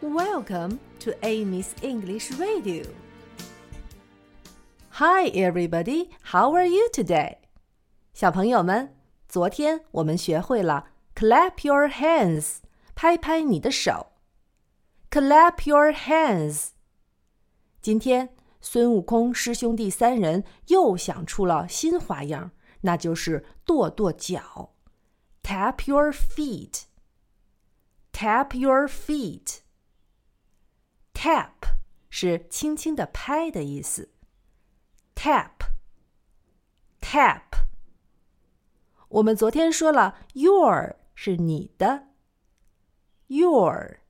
Welcome to Amy's English Radio. Hi, everybody. How are you today? 小朋友们，昨天我们学会了 clap your hands，拍拍你的手。clap your hands。今天孙悟空师兄弟三人又想出了新花样，那就是跺跺脚。Tap your feet. Tap your feet. Tap 是轻轻的拍的意思。Tap. Tap. 我们昨天说了，your 是你的。Your.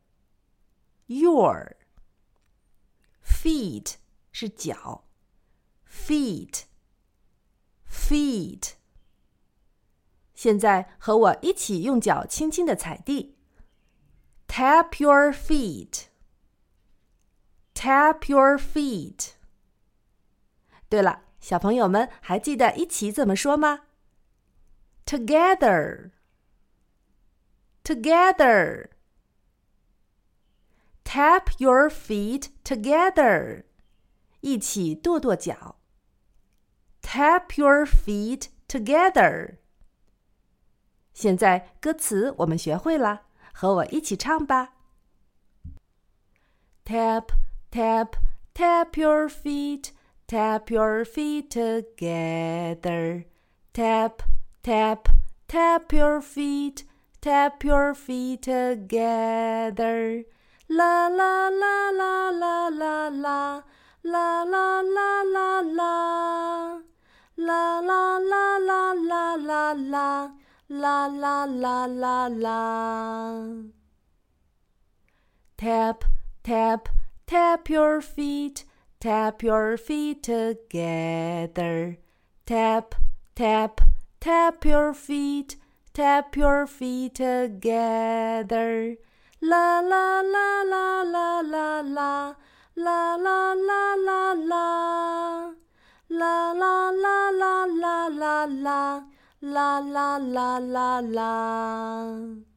Your. Feet 是脚。Feet. Feet. 现在和我一起用脚轻轻的踩地。Tap your feet. Tap your feet. 对了，小朋友们还记得一起怎么说吗？Together. Together. Tap your feet together. 一起跺跺脚。Tap your feet together. 现在歌词我们学会了，和我一起唱吧。Tap, Tap, tap your feet, tap your feet together. Tap, tap, tap your feet, tap your feet together. La la la la la la la, la la la la la, la la la la la la la. La la la la la. Tap, tap, tap your feet, tap your feet together. Tap, tap, tap your feet, tap your feet together. La la la la la la la. La la la la la. La la la la la la la. La la la la la.